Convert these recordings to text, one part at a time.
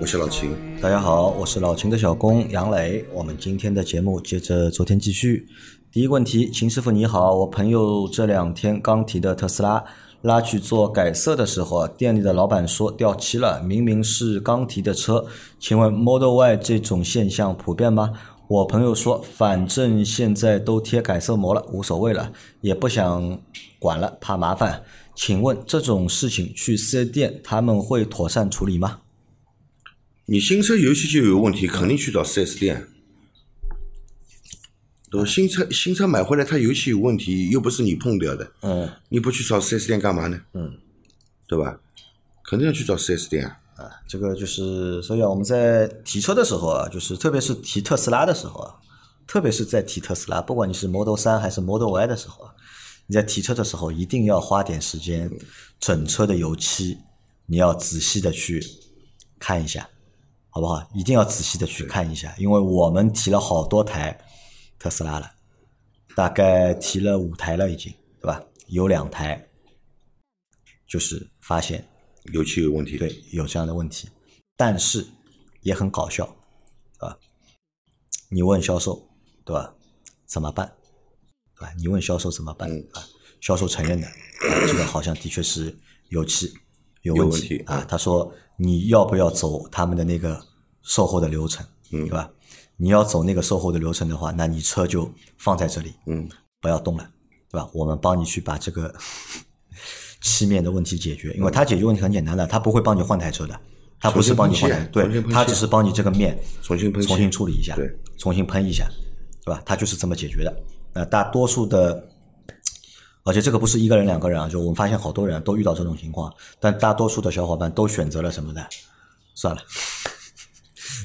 我是老秦。大家好，我是老秦的小工杨磊。我们今天的节目接着昨天继续。第一个问题，秦师傅你好，我朋友这两天刚提的特斯拉拉去做改色的时候，店里的老板说掉漆了，明明是刚提的车，请问 Model Y 这种现象普遍吗？我朋友说，反正现在都贴改色膜了，无所谓了，也不想管了，怕麻烦。请问这种事情去四 S 店他们会妥善处理吗？你新车油漆就有问题，肯定去找 4S 店。对吧？新车新车买回来，它油漆有问题，又不是你碰掉的，嗯你不去找 4S 店干嘛呢？嗯。对吧？肯定要去找 4S 店啊。啊，这个就是，所以啊，我们在提车的时候啊，就是特别是提特斯拉的时候啊，特别是在提特斯拉，不管你是 Model 三还是 Model Y 的时候啊，你在提车的时候一定要花点时间，整车的油漆你要仔细的去看一下，好不好？一定要仔细的去看一下，因为我们提了好多台特斯拉了，大概提了五台了已经，对吧？有两台就是发现油漆有问题。，对，有这样的问题，但是也很搞笑，对吧？你问销售，对吧？怎么办？对吧？你问销售怎么办？嗯啊，销售承认的，啊这个好像的确是油漆有有问问题嗯。啊他说你要不要走他们的那个售后的流程，嗯对吧？你要走那个售后的流程的话，那你车就放在这里，嗯，不要动了，对吧？我们帮你去把这个 漆面的问题解决，因为他解决问题很简单的，他不会帮你换台车的，他不是帮你换台，对他只是帮你这个面重新喷重新处理一下，对，重新喷一下，对吧？他就是这么解决的。那大多数的，而且这个不是一个人两个人啊，就我们发现好多人都遇到这种情况，但大多数的小伙伴都选择了什么呢？算了。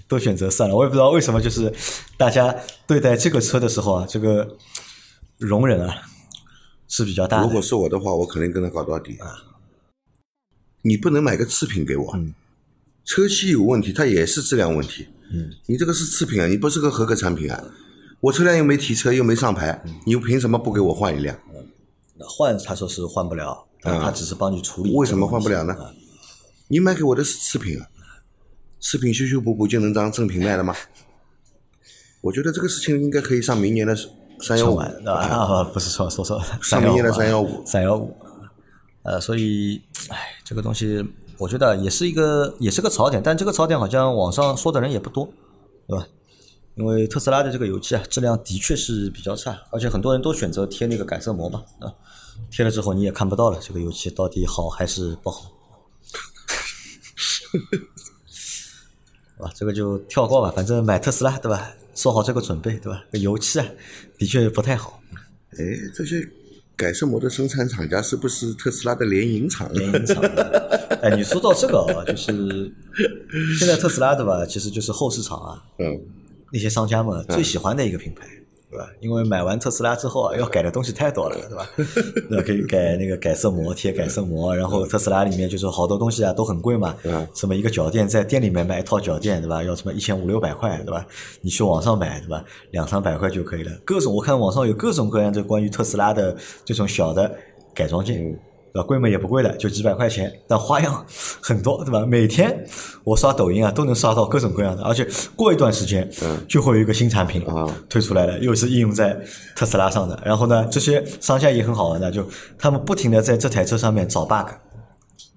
都选择算了，我也不知道为什么，就是大家对待这个车的时候啊，这个容忍啊是比较大的。如果是我的话，我肯定跟他搞到底啊。你不能买个次品给我，嗯车漆有问题，它也是质量问题。嗯，你这个是次品啊，你不是个合格产品啊。我车辆又没提车，又没上牌，嗯你又凭什么不给我换一辆？换他说是换不了，但他只是帮你处理。嗯为什么换不了呢？你买给我的是次品啊，次品修修补补就能当正品卖了吗？我觉得这个事情应该可以上明年的三幺五？啊，不是说说说上明年的三幺五三幺五，呃，所以，哎，这个东西我觉得也是一个也是个槽点，但这个槽点好像网上说的人也不多，对吧？因为特斯拉的这个油漆啊，质量的确是比较差，而且很多人都选择贴那个改色膜嘛，啊，贴了之后你也看不到了，这个油漆到底好还是不好。啊，这个就跳过吧，反正买特斯拉对吧？做好这个准备对吧？这油漆啊，的确不太好。哎，这些改色膜的生产厂家是不是特斯拉的联营厂？联营厂。哎，你说到这个啊，就是现在特斯拉对吧？其实就是后市场啊，嗯，那些商家们最喜欢的一个品牌，对吧？因为买完特斯拉之后啊，要改的东西太多了，对吧？对吧？可以改那个改色膜，贴改色膜，然后特斯拉里面就是好多东西啊都很贵嘛，嗯什么一个脚垫在店里面买一套脚垫，对吧？要什么一千五六百块，对吧？你去网上买，对吧？两三百块就可以了。各种我看网上有各种各样的关于特斯拉的这种小的改装件。对吧？贵嘛也不贵的，就几百块钱，但花样很多，对吧？每天我刷抖音啊，都能刷到各种各样的，而且过一段时间，就会有一个新产品啊推出来了，又是应用在特斯拉上的。然后呢，这些商家也很好玩的，就他们不停的在这台车上面找 bug，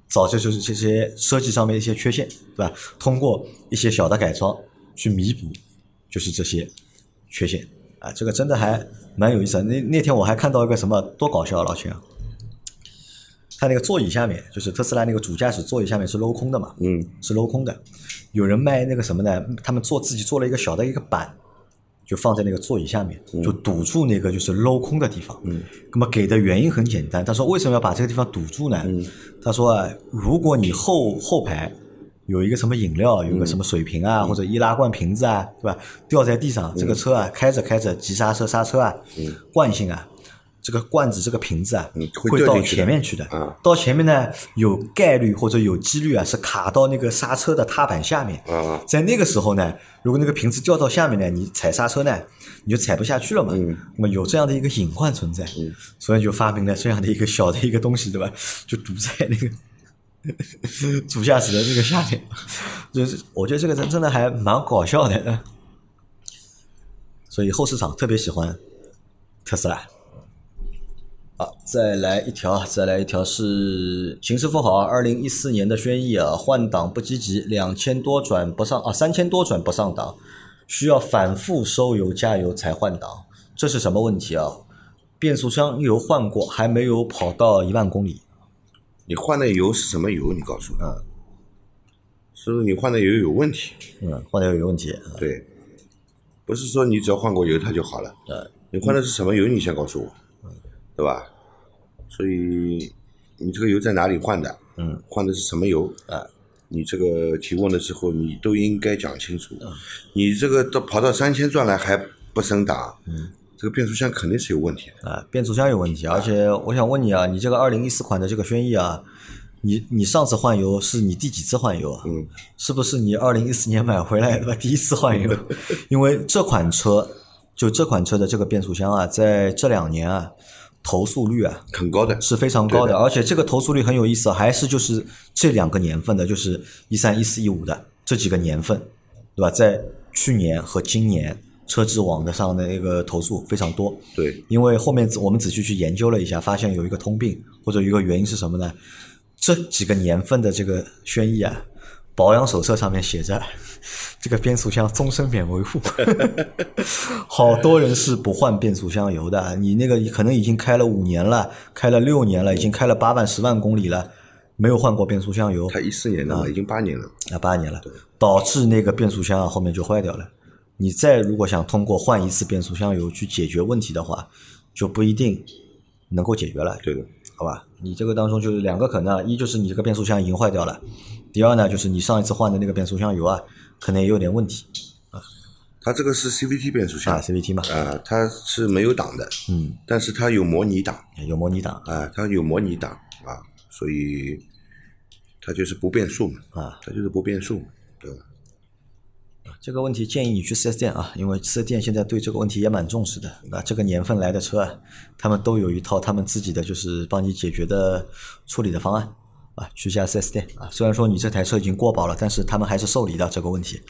找这就是这些设计上面一些缺陷，对吧？通过一些小的改装去弥补，就是这些缺陷啊，这个真的还蛮有意思的。那那天我还看到一个什么多搞笑啊，老秦啊！它那个座椅下面，就是特斯拉那个主驾驶座椅下面是镂空的嘛，嗯，是镂空的。有人卖那个什么呢？他们做自己做了一个小的一个板，就放在那个座椅下面，就堵住那个就是镂空的地方。嗯，那么给的原因很简单，他说为什么要把这个地方堵住呢？他说啊，如果你后后排有一个什么饮料，有个什么水瓶啊，或者易拉罐瓶子啊，对吧？掉在地上，这个车啊开着开着急刹车刹车啊，惯性啊，这个罐子这个瓶子啊嗯会会到前面去的啊，到前面呢有概率或者有几率啊是卡到那个刹车的踏板下面。啊，在那个时候呢，如果那个瓶子掉到下面呢，你踩刹车呢，你就踩不下去了嘛。嗯那么有这样的一个隐患存在，所以就发明了这样的一个小的一个东西，对吧？就堵在那个 主驾驶的这个下面，就是我觉得这个人真的还蛮搞笑的。所以后市场特别喜欢特斯拉。好，再来一条，再来一条是秦师傅好，二零一四年的轩逸啊，换挡不积极，两千多转不上啊，三千多转不上档，需要反复收油加油才换挡，这是什么问题啊？变速箱油换过，还没有跑到一万公里，你换的油是什么油？你告诉我。嗯。是不是你换的油有问题？嗯，换的油有问题，对，不是说你只要换过油它就好了。嗯，你换的是什么油？你先告诉我，对吧？所以你这个油在哪里换的？嗯，换的是什么油？啊，你这个提问的时候，你都应该讲清楚。你这个都跑到三千转来还不升档，嗯，这个变速箱肯定是有问题的。啊，变速箱有问题，而且我想问你啊，你这个二零一四款的这个轩逸啊，你你上次换油是你第几次换油啊？嗯，是不是你二零一四年买回来的？第一次换油？因为这款车就这款车的这个变速箱啊，在这两年啊，投诉率啊很高的，是非常高的，的。而且这个投诉率很有意思，还是就是这两个年份的，就是一三、一四、一五的这几个年份，对吧？在去年和今年车质网的上的那个投诉非常多，对，因为后面我们仔细去研究了一下，发现有一个通病或者一个原因是什么呢？这几个年份的这个轩逸啊，保养手册上面写着 这个变速箱终身免维护，好多人是不换变速箱油的。你那个可能已经开了五年了，开了六年了，已经开了八万、十万公里了，没有换过变速箱油，它一四年的嘛，已经八年了。啊，八年了，导致那个变速箱啊后面就坏掉了。你再如果想通过换一次变速箱油去解决问题的话，就不一定能够解决了，对的，好吧？你这个当中就是两个可能啊，一就是你这个变速箱已经坏掉了，第二呢就是你上一次换的那个变速箱油啊，可能也有点问题啊它这个是 CVT 变速箱啊，CVT 嘛，啊，它是没有档的，嗯，但是它有模拟档有模拟档啊，它有模拟档啊，所以它就是不变速嘛，啊，它就是不变速？这个问题建议你去 4S 店啊，因为 4S 店现在对这个问题也蛮重视的。那这个年份来的车啊，他们都有一套他们自己的就是帮你解决的处理的方案啊。去一家 4S 店啊，虽然说你这台车已经过保了，但是他们还是受理的这个问题。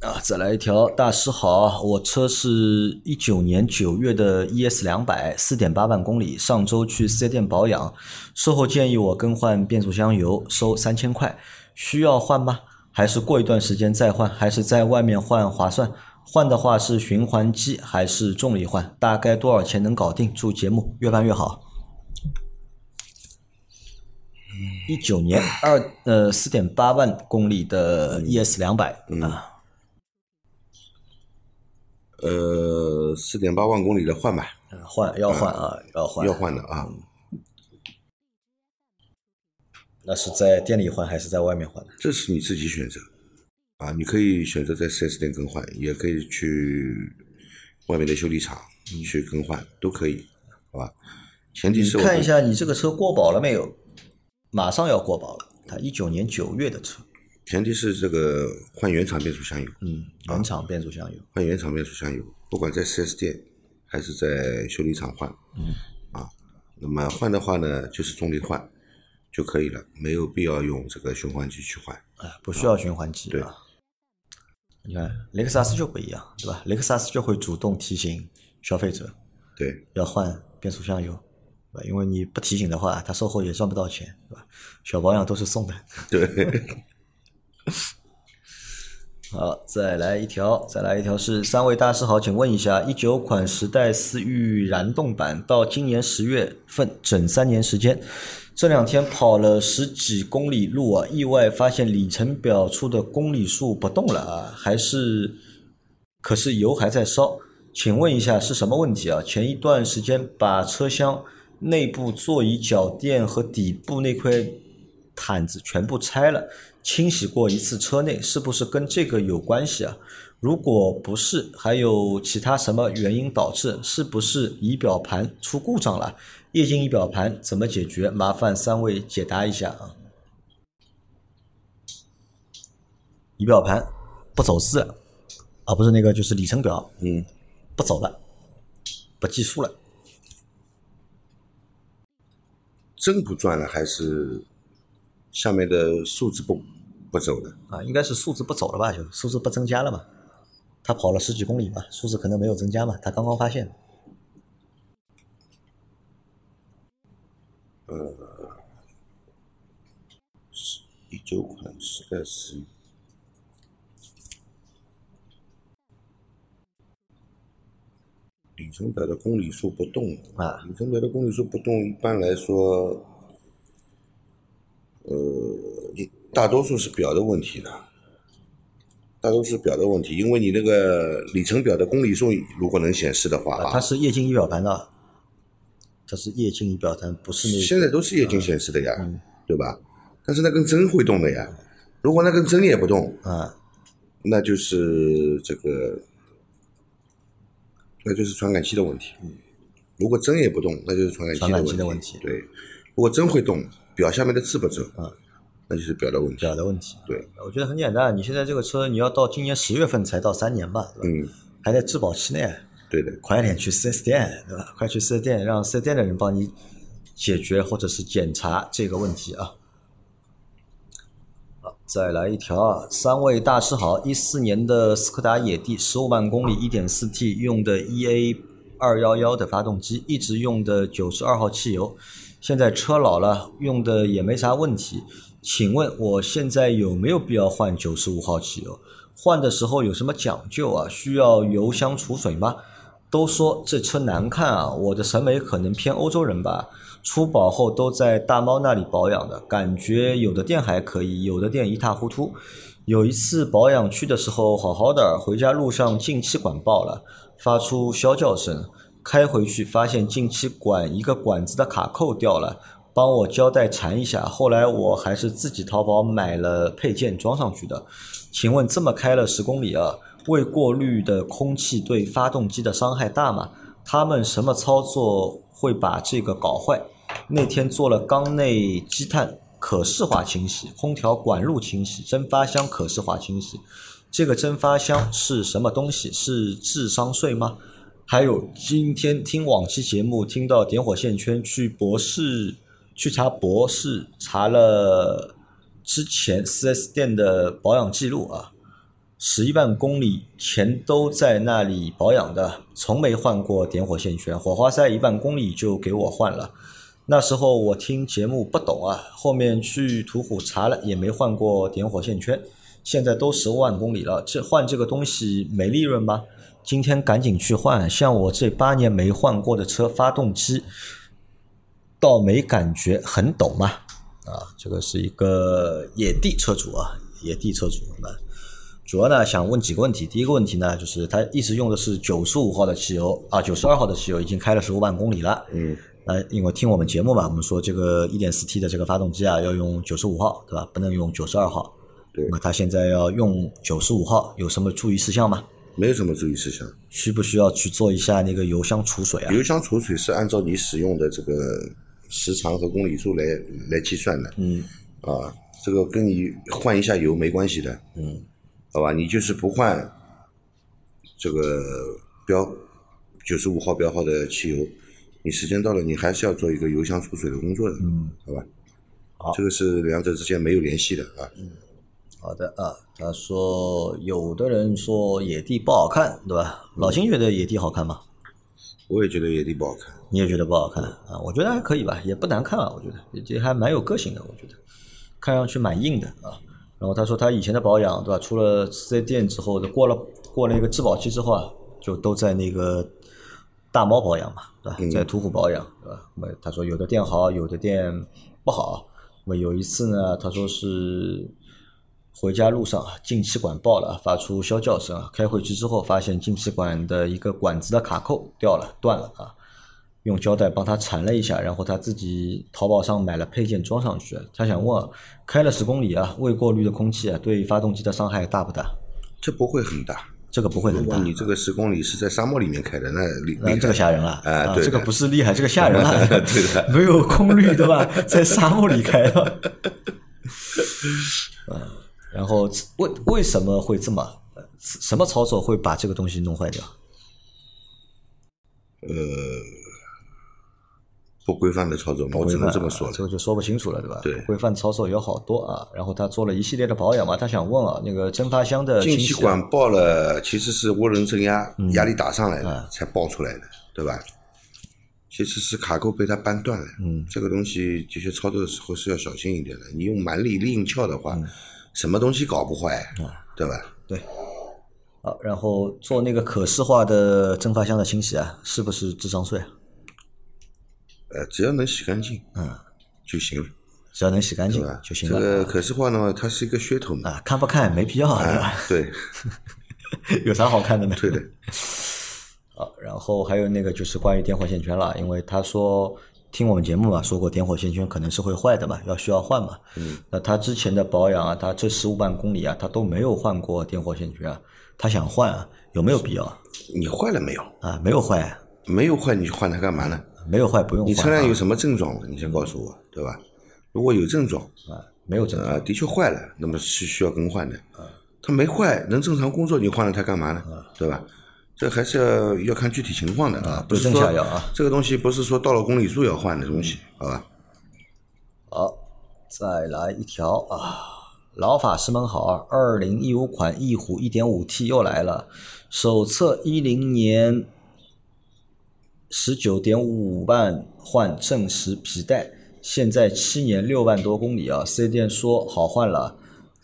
啊，再来一条，大师好，我车是一九年九月的 ES 两百，四点八万公里，上周去四 S 店保养，售后建议我更换变速箱油，收三千块，需要换吗？还是过一段时间再换？还是在外面换划算？换的话是循环机还是重力换？大概多少钱能搞定？祝节目越办越好。一九年二呃四点八万公里的 ES 两百啊。呃，四点八万公里的换吧，换要换啊，要换要换的啊。那是在店里换还是在外面换的？这是你自己选择啊，你可以选择在 4S 店更换，也可以去外面的修理厂去更换，都可以，好吧？前提是我看一下你这个车过保了没有？马上要过保了，它一九年九月的车，前提是这个换原厂变速箱油，嗯，原厂变速箱油，换原厂变速箱油，不管在 4S 店还是在修理厂换，嗯，啊，那么换的话呢，就是重力换就可以了，没有必要用这个循环机去换。哎，不需要循环机对啊。你看雷克萨斯就不一样，对吧？雷克萨斯就会主动提醒消费者对，要换变速箱油，对吧？因为你不提醒的话，他售后也赚不到钱，对吧？小保养都是送的。对，好，再来一条，再来一条是三位大师好，请问一下，一九款时代思域燃动版到今年十月份整三年时间，这两天跑了十几公里路啊，意外发现里程表出的公里数不动了啊，还是可是油还在烧，请问一下是什么问题啊？前一段时间把车厢内部座椅脚垫和底部那块毯子全部拆了，清洗过一次车内，是不是跟这个有关系啊？如果不是，还有其他什么原因导致？是不是仪表盘出故障了？液晶仪表盘怎么解决？麻烦三位解答一下啊。仪表盘不走字，啊，不是那个，就是里程表，嗯，不走了，不计数了。真不转了，还是下面的数字不不走了？啊，应该是数字不走了吧？就数字不增加了嘛？他跑了十几公里嘛，数字可能没有增加嘛？他刚刚发现。呃，是一九款时代十里程表的公里数不动啊里程表的公里数不动，一般来说，呃，一大多数是表的问题的，大多数是表的问题，因为你那个里程表的公里数如果能显示的话它是液晶仪表盘的，它是液晶仪表盘，不是那个现在都是液晶显示的呀，对吧？但是那根针会动的呀，如果那根针也不动，啊。那就是这个，那就是传感器的问题。如果针也不动，那就是传感器传感器的的问题。对，如果针会动，表下面的字不走，啊，那就是表的问题。表的问题。对，我觉得很简单，你现在这个车你要到今年十月份才到三年吧，对吧？嗯，还在质保期内，对的。快点去 4S 店，对吧？快去 4S 店，让 4S 店的人帮你解决或者是检查这个问题啊。好，再来一条啊！三位大师好，一四年的斯柯达野帝，十五万公里，一点四 T，用的 EA 二幺幺的发动机，一直用的九十二号汽油，现在车老了，用的也没啥问题。请问我现在有没有必要换九十五号汽油？换的时候有什么讲究啊？需要油箱储水吗？都说这车难看啊，我的审美可能偏欧洲人吧。出保后都在大猫那里保养的，感觉有的店还可以，有的店一塌糊涂。有一次保养去的时候好好的，回家路上进气管爆了，发出啸叫声。开回去发现进气管一个管子的卡扣掉了，帮我胶带缠一下。后来我还是自己淘宝买了配件装上去的。请问这么开了十公里啊，未过滤的空气对发动机的伤害大吗？他们什么操作会把这个搞坏？那天做了缸内积碳可视化清洗、空调管路清洗、蒸发箱可视化清洗。这个蒸发箱是什么东西？是智商税吗？还有今天听往期节目，听到点火线圈去博士去查博士查了之前 4S 店的保养记录啊，十一万公里前都在那里保养的，从没换过点火线圈，火花塞一万公里就给我换了。那时候我听节目不懂啊，后面去途虎查了也没换过点火线圈，现在都十万公里了，这换这个东西没利润吗？今天赶紧去换，像我这八年没换过的车，发动机倒没感觉，很抖嘛。啊，这个是一个野地车主啊，野地车主那主要呢想问几个问题。第一个问题呢，就是他一直用的是九十五号的汽油啊，九十二号的汽油已经开了十五万公里了。嗯，那因为听我们节目嘛，我们说这个一点四 T 的这个发动机啊，要用九十五号，对吧？不能用九十二号。对那么他现在要用九十五号，有什么注意事项吗？没有什么注意事项。需不需要去做一下那个油箱储水啊？油箱储水是按照你使用的这个时长和公里数来来计算的。嗯啊，这个跟你换一下油没关系的。嗯，好吧，你就是不换这个标九十五号标号的汽油，你时间到了，你还是要做一个油箱储水的工作的。嗯，好吧。好这个是两者之间没有联系的啊。嗯好的啊，他说有的人说野地不好看，对吧？老秦觉得野地好看吗？我也觉得野地不好看。你也觉得不好看啊？我觉得还可以吧，也不难看啊，我觉得也还蛮有个性的，我觉得看上去蛮硬的啊。然后他说他以前的保养，对吧？出了四 S 店之后，过了过了一个质保期之后啊，就都在那个大猫保养嘛，对吧？在途虎保养，对吧？那么他说有的店好，有的店不好。那么有一次呢，他说是回家路上啊，进气管爆了，发出啸叫声啊。开回去之后，发现进气管的一个管子的卡扣掉了，断了啊。用胶带帮他缠了一下，然后他自己淘宝上买了配件装上去。他想问，开了十公里啊，未过滤的空气啊，对发动机的伤害大不大？这不会很大。这个不会很大。如果你这个十公里是在沙漠里面开的，那厉那这个吓人了啊！这个不是厉害，这个吓人了。对的没有空滤对吧？在沙漠里开的。啊，然后为为什么会这么？呃什么操作会把这个东西弄坏掉？呃，不规范的操作嘛，我只能这么说了。啊这个就说不清楚了，对吧？对规范操作有好多啊。然后他做了一系列的保养嘛，他想问啊，那个蒸发箱的进气管爆了，其实是涡轮增压嗯压力打上来啊的，才爆出来的，对吧？其实是卡扣被它扳断了。嗯，这个东西的确操作的时候是要小心一点的。你用蛮力力硬撬的嗯话，什么东西搞不坏，啊对吧？对。好，然后做那个可视化的蒸发箱的清洗啊，是不是智商税啊？呃，只要能洗干净，嗯，就行了，只要能洗干净？就行了这个可视化呢，它是一个噱头嘛，啊。看不看没必要，对吧？啊，对，有啥好看的呢？对的。啊，然后还有那个就是关于电火线圈了，因为他说听我们节目嘛，说过点火线圈可能是会坏的嘛，要需要换嘛。嗯。那他之前的保养啊，他这十五万公里啊，他都没有换过点火线圈啊，他想换啊，有没有必要你坏了没有？啊？没有坏，没有坏，你换它干嘛呢？没有坏不用换、啊。你车辆有什么症状？你先告诉我，对吧？如果有症状，啊？没有症状啊，的确坏了，那么是需要更换的。啊它没坏，能正常工作，你换了它干嘛呢？啊对吧？这还是要要看具体情况的啊，不是对症说下药啊这个东西不是说到了公里数要换的东西，好吧？好，再来一条啊！老法师们好啊！二零一五款翼虎一点五 T 又来了，手册一零年十九点五万换正时皮带，现在七年六万多公里啊！四 S 店说好换了，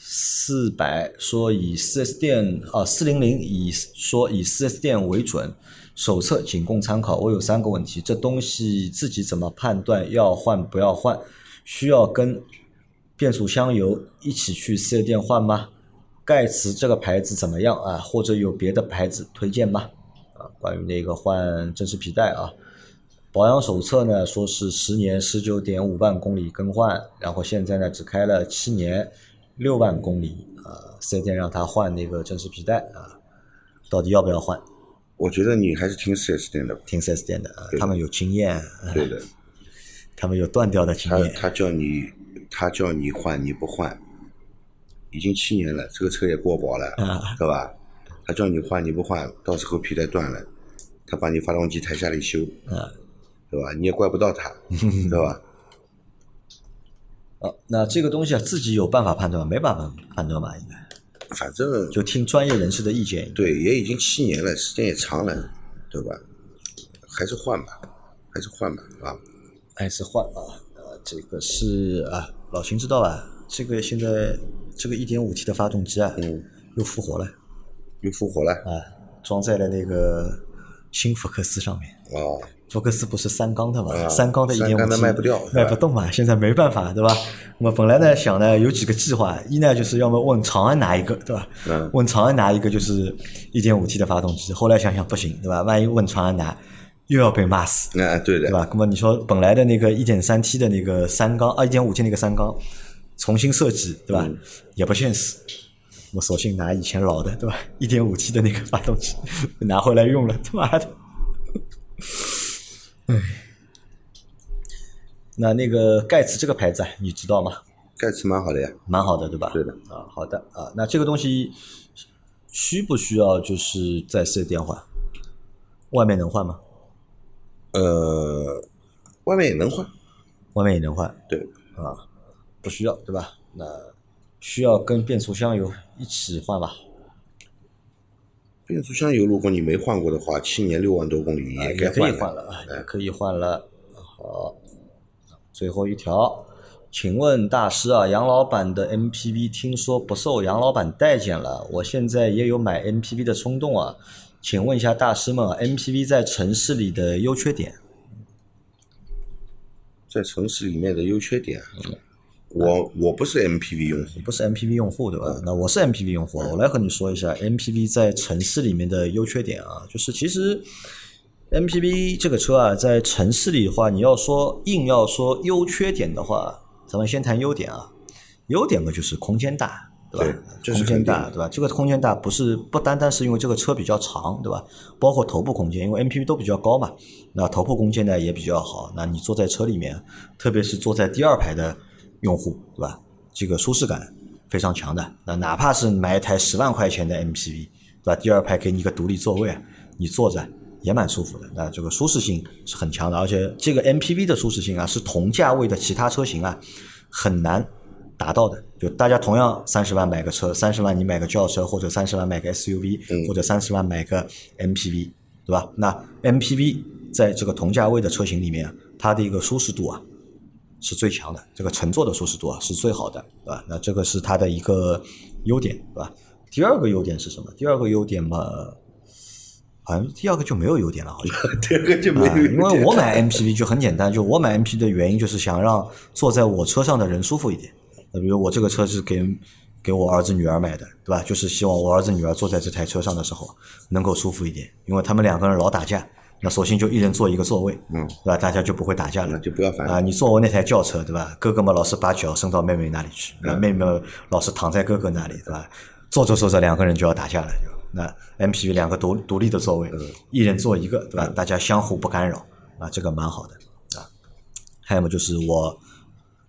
四百说以四 S 店啊四零零以说以四 S 店为准，手册仅供参考。我有三个问题，这东西自己怎么判断要换不要换？需要跟变速箱油一起去四 S 店换吗？盖茨这个牌子怎么样啊？或者有别的牌子推荐吗？啊，关于那个换正时皮带啊，保养手册呢说是十年十九点五万公里更换，然后现在呢只开了七年六万公里啊，四 S 店让他换那个正时皮带啊，到底要不要换？我觉得你还是听四 S 店的吧。听四 S 店的啊，他们有经验，对的，他们有断掉的经验。他他叫你他叫你换你不换，已经七年了，这个车也过保了，啊对吧？他叫你换你不换，到时候皮带断了，他把你发动机抬下来修，啊对吧？你也怪不到他，对吧？啊，那这个东西啊，自己有办法判断吗？没办法判断吧，应该反正就听专业人士的意见。对，也已经七年了，时间也长了，对吧？还是换吧，还是换吧，啊，还是换啊，呃，这个是啊，老秦知道吧？这个现在这个 1.5T 的发动机啊，嗯，又复活了又复活了，啊，装在了那个新福克斯上面。哦，福克斯不是三缸的嘛？啊三缸的一点五 T 卖不掉卖不动嘛？现在没办法，对吧？那么本来呢想呢有几个计划，一呢就是要么问长安拿一个，对吧？嗯问长安拿一个就是一点五 T 的发动机，后来想想不行，对吧？万一问长安拿，又要被骂死，那、对的，对吧？那么你说本来的那个一点三 T 的那个三缸啊，一点五 T 那个三缸重新设计，对吧？嗯也不现实。我索性拿以前老的，对吧？一点五 T 的那个发动机 拿回来用了，他妈的！唉，那那个盖茨这个牌子啊，你知道吗？盖茨蛮好的呀，蛮好的，对吧？对的。啊，好的啊。那这个东西需不需要就是在四 S 店换？外面能换吗？呃，外面也能换，外面也能换。对，啊，不需要，对吧？那需要跟变速箱油一起换吧？变速箱油如果你没换过的话，七年六万多公里也，可以换换了啊，也可以换了。好，最后一条，请问大师啊，杨老板的 MPV 听说不受杨老板待见了，我现在也有买 MPV 的冲动啊，请问一下大师们啊，MPV 在城市里的优缺点？在城市里面的优缺点啊，我我不是 MPV 用户，不是 MPV 用户对吧？那我是 MPV 用户，我来和你说一下 MPV 在城市里面的优缺点啊，就是其实 MPV 这个车啊，在城市里的话，你要说硬要说优缺点的话，咱们先谈优点啊。优点嘛，就是空间大，对吧？空间大，对吧？这个空间大不是不单单是因为这个车比较长，对吧？包括头部空间，因为 MPV 都比较高嘛，那头部空间呢也比较好。那你坐在车里面，特别是坐在第二排的用户，对吧？这个舒适感非常强的。那哪怕是买一台十万块钱的 MPV，对吧？第二排给你一个独立座位，你坐着也蛮舒服的。那这个舒适性是很强的，而且这个 MPV 的舒适性啊，是同价位的其他车型啊很难达到的。就大家同样三十万买个车，三十万你买个轿车，或者三十万买个 SUV，、或者三十万买个 MPV，对吧？那 MPV 在这个同价位的车型里面，它的一个舒适度啊是最强的，这个乘坐的舒适度啊是最好的，对吧？那这个是它的一个优点，对吧？第二个优点是什么？第二个优点嘛，好像第二个就没有优点了，好像。第二个就没啊，有，因为我买 MPV 就很简单，就我买 MPV 的原因就是想让坐在我车上的人舒服一点。那比如我这个车是给给我儿子女儿买的，对吧？就是希望我儿子女儿坐在这台车上的时候能够舒服一点，因为他们两个人老打架，那索性就一人坐一个座位，嗯，对吧？大家就不会打架了那。就不要烦啊，你坐我那台轿车，对吧？哥哥们老是把脚伸到妹妹那里去，那妹妹老是躺在哥哥那里，对吧？坐着坐着，两个人就要打架了。就那 MPV 两个独独立的座位，一人坐一个，对吧？大家相互不干扰啊，这个蛮好的啊。还有么就是我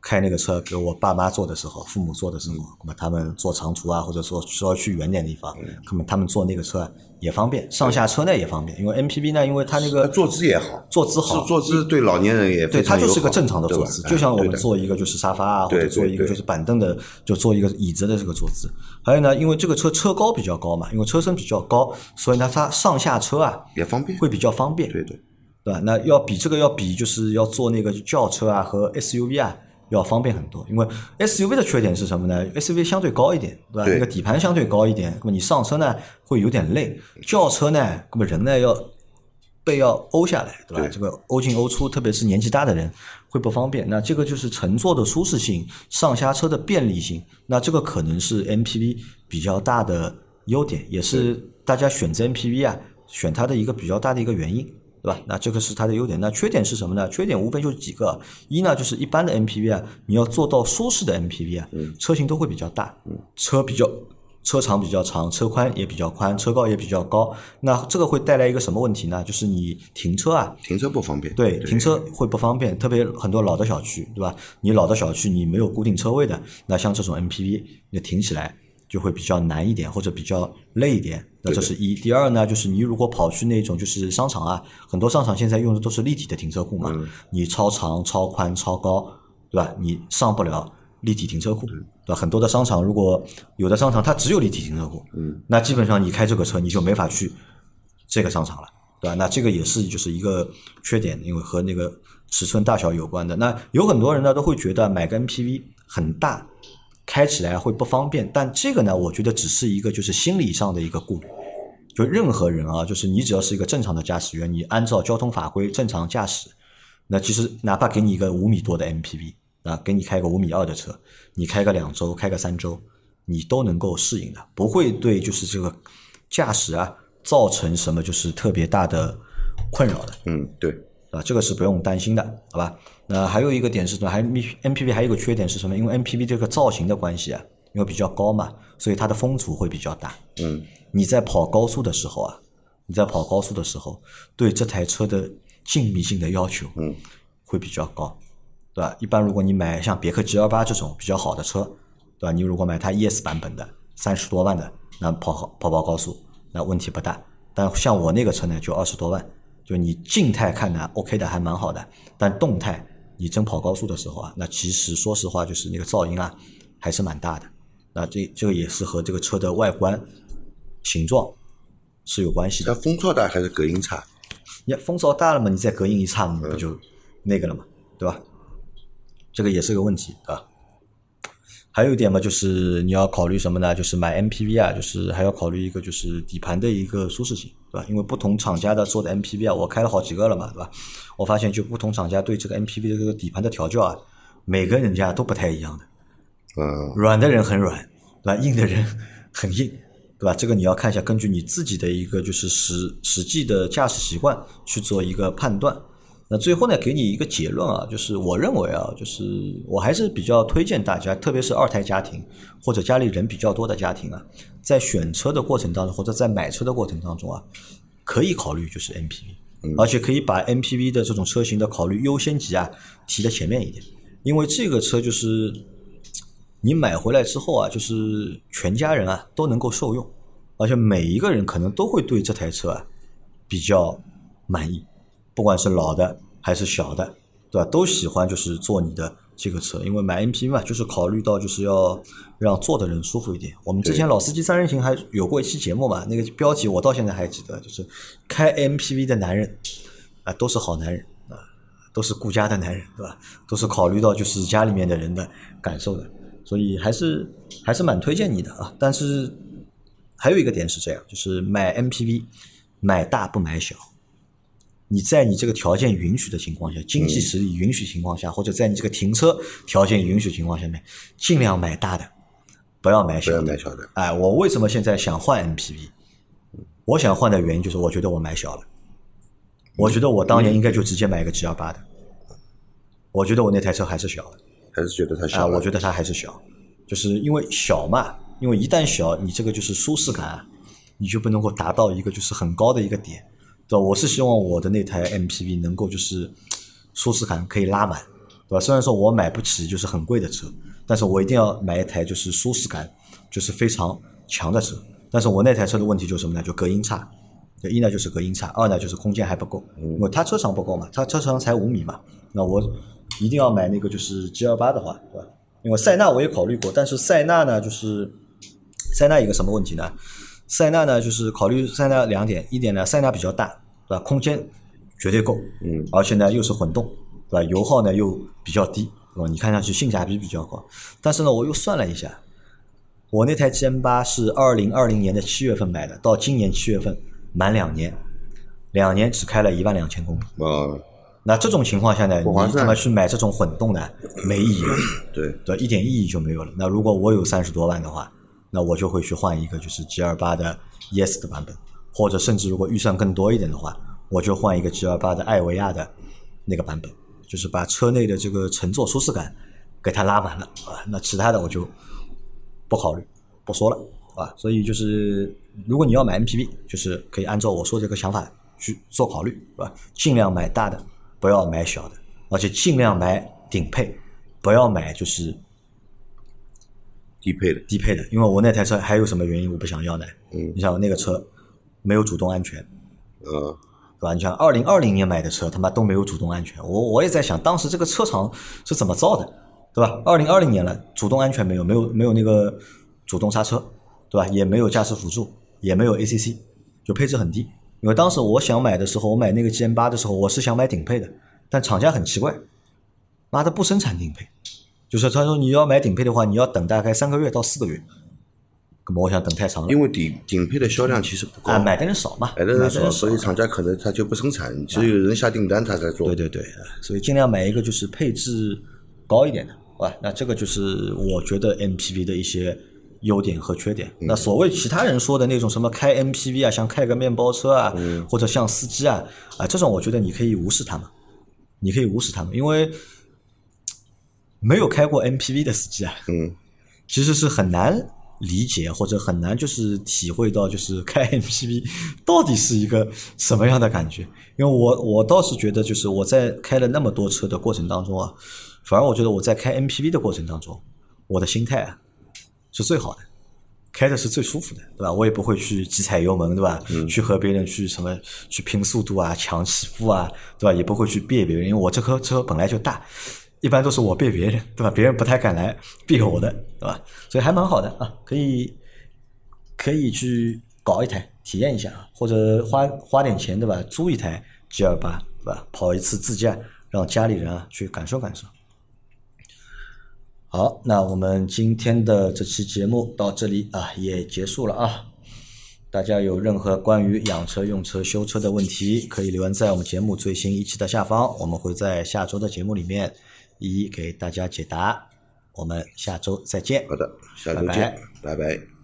开那个车给我爸妈坐的时候，父母坐的时候，那么他们坐长途啊，或者说需要去远点的地方，那么他们坐那个车啊也方便，上下车呢也方便。因为 MPV 呢，因为它那个坐姿也好，坐姿好，坐姿对老年人也对，它就是个正常的坐姿，就像我们坐一个就是沙发啊，或者坐一个就是板凳的，就坐一个椅子的这个坐姿。还有呢，因为这个车车高比较高嘛，因为车身比较高，所以呢它上下车啊也方便，会比较方便，对对，对吧？那要比这个要比就是要坐那个轿车啊和 SUV 啊要方便很多，因为 SUV 的缺点是什么呢？SUV 相对高一点，对吧？对那个底盘相对高一点，那么你上车呢会有点累，轿车呢，那么人呢要背要欧下来，对吧？对这个欧进欧出，特别是年纪大的人会不方便。那这个就是乘坐的舒适性、上下车的便利性，那这个可能是 MPV 比较大的优点，也是大家选择 MPV 啊选它的一个比较大的一个原因，对吧？那这个是它的优点。那缺点是什么呢？缺点无非就是几个，一呢就是一般的 MPV 啊，你要做到舒适的 MPV 啊，车型都会比较大，车比较车长比较长，车宽也比较宽，车高也比较高。那这个会带来一个什么问题呢？就是你停车啊，停车不方便，对，停车会不方便，特别很多老的小区，对吧？你老的小区你没有固定车位的，那像这种 MPV，你停起来就会比较难一点，或者比较累一点。那这是一。第二呢，就是你如果跑去那种就是商场啊，很多商场现在用的都是立体的停车库嘛，你超长、超宽、超高，对吧？你上不了立体停车库，对吧？很多的商场如果有的商场它只有立体停车库，嗯，那基本上你开这个车你就没法去这个商场了，对吧？那这个也是就是一个缺点，因为和那个尺寸大小有关的。那有很多人呢都会觉得买个 MPV 很大，开起来会不方便，但这个呢，我觉得只是一个就是心理上的一个顾虑。就任何人啊，就是你只要是一个正常的驾驶员，你按照交通法规正常驾驶，那其实哪怕给你一个五米多的 MPV 啊，给你开个五米二的车，你开个两周，开个三周，你都能够适应的，不会对就是这个驾驶啊造成什么就是特别大的困扰的。嗯，对，啊，这个是不用担心的，好吧？那还有一个点是什么？还 MPV 还有一个缺点是什么？因为 MPV 这个造型的关系啊，因为比较高嘛，所以它的风阻会比较大。嗯，你在跑高速的时候啊，你在跑高速的时候，对这台车的静谧性的要求，嗯，会比较高，对吧？一般如果你买像别克 G L 八这种比较好的车，对吧？你如果买它 ES 版本的三十多万的，那跑跑跑高速那问题不大。但像我那个车呢，就二十多万，就你静态看呢 OK 的还蛮好的，但动态你真跑高速的时候啊，那其实说实话就是那个噪音啊还是蛮大的。那这这个也是和这个车的外观形状是有关系的那。风噪大还是隔音差？你风噪大了嘛，你再隔音一差嘛，不就那个了嘛，对吧？这个也是个问题啊。还有一点嘛，就是你要考虑什么呢？就是买 MPV 啊，就是还要考虑一个就是底盘的一个舒适性，对吧？因为不同厂家的做的 MPV 啊，我开了好几个了嘛，对吧？我发现就不同厂家对这个 MPV 的这个底盘的调教啊，每个人家都不太一样的。嗯，软的人很软，对吧？硬的人很硬，对吧？这个你要看一下，根据你自己的一个就是实实际的驾驶习惯去做一个判断。那最后呢，给你一个结论啊，就是我认为啊，就是我还是比较推荐大家，特别是二胎家庭或者家里人比较多的家庭啊，在选车的过程当中或者在买车的过程当中啊，可以考虑就是 MPV，而且可以把 MPV 的这种车型的考虑优先级啊提在前面一点，因为这个车就是你买回来之后啊，就是全家人啊都能够受用，而且每一个人可能都会对这台车啊比较满意。不管是老的还是小的，对吧？都喜欢就是坐你的这个车，因为买 MPV 嘛，就是考虑到就是要让坐的人舒服一点。我们之前老司机三人行还有过一期节目嘛，那个标题我到现在还记得，就是开 MPV 的男人啊，都是好男人啊，都是顾家的男人，对吧？都是考虑到就是家里面的人的感受的，所以还是还是蛮推荐你的啊。但是还有一个点是这样，就是买 MPV 买大不买小。你在你这个条件允许的情况下，经济实力允许情况下，或者在你这个停车条件允许情况下面，尽量买大的，不要买小的。要买小的。哎，我为什么现在想换 MPV？我想换的原因就是我觉得我买小了，我觉得我当年应该就直接买一个 G 二八的，我觉得我那台车还是小的。还是觉得它啊，小了。我觉得它还是小，就是因为小嘛，因为一旦小，你这个就是舒适感啊，你就不能够达到一个就是很高的一个点，对吧？我是希望我的那台 MPV 能够就是舒适感可以拉满，对吧？虽然说我买不起就是很贵的车，但是我一定要买一台就是舒适感就是非常强的车。但是我那台车的问题就是什么呢？就隔音差。对一呢就是隔音差，二呢就是空间还不够，因为它车长不够嘛，它车长才五米嘛，那我一定要买那个就是 G 二八的话，对吧？因为塞纳我也考虑过，但是塞纳呢就是塞纳一个什么问题呢？塞纳呢就是考虑塞纳两点，一点呢塞纳比较大，对吧？空间绝对够，嗯，而且呢又是混动，对吧？油耗呢又比较低，对吧？你看上去性价比比较高，但是呢我又算了一下，我那台 G M 八是二零二零年的七月份买的，到今年七月份满两年，两年只开了一万两千公里。啊，那这种情况下呢，你他妈去买这种混动的没意义了，对，对，一点意义就没有了。那如果我有三十多万的话，那我就会去换一个就是 G 二八的 ES 的版本，或者甚至如果预算更多一点的话，我就换一个 G 二八的艾维亚的那个版本，就是把车内的这个乘坐舒适感给它拉满了啊。那其他的我就不考虑，不说了啊。所以就是，如果你要买 MPV，就是可以按照我说这个想法去做考虑，是吧？尽量买大的，不要买小的，而且尽量买顶配，不要买就是低配的，低配的。因为我那台车还有什么原因我不想要呢？嗯你想我那个车没有主动安全，嗯，对吧？你像二零二零年买的车，他妈都没有主动安全。我我也在想，当时这个车厂是怎么造的，对吧？二零二零年了，主动安全没有，没有没有那个主动刹车，对吧？也没有驾驶辅助，也没有 ACC，就配置很低。因为当时我想买的时候，我买那个 GM 八的时候，我是想买顶配的，但厂家很奇怪，妈的不生产顶配，就是他说你要买顶配的话，你要等大概三个月到四个月。那么我想等太长了，因为顶顶配的销量其实不高，啊买的人少嘛，买的人少，所以厂家可能他就不生产，只有人下订单他才做。对对对，所以尽量买一个就是配置高一点的，好吧？那这个就是我觉得 MPV 的一些优点和缺点。那所谓其他人说的那种什么开 MPV 啊，像开个面包车啊，或者像司机啊啊，这种我觉得你可以无视他们，你可以无视他们，因为没有开过 MPV 的司机啊，嗯，其实是很难理解或者很难就是体会到就是开 MPV 到底是一个什么样的感觉。因为我我倒是觉得就是我在开了那么多车的过程当中啊，反而我觉得我在开 MPV 的过程当中，我的心态啊是最好的。开的是最舒服的，对吧？我也不会去急踩油门，对吧？去和别人去什么去拼速度啊、抢起步啊，对吧？也不会去别别人，因为我这颗车本来就大，一般都是我别别人，对吧？别人不太敢来别我的，对吧？所以还蛮好的啊，可以可以去搞一台体验一下，或者花花点钱，对吧？租一台 G 二八，对吧？跑一次自驾，让家里人啊去感受感受。好，那我们今天的这期节目到这里啊也结束了啊。大家有任何关于养车、用车、修车的问题，可以留言在我们节目最新一期的下方，我们会在下周的节目里面一一给大家解答。我们下周再见。好的，下周拜拜见，拜拜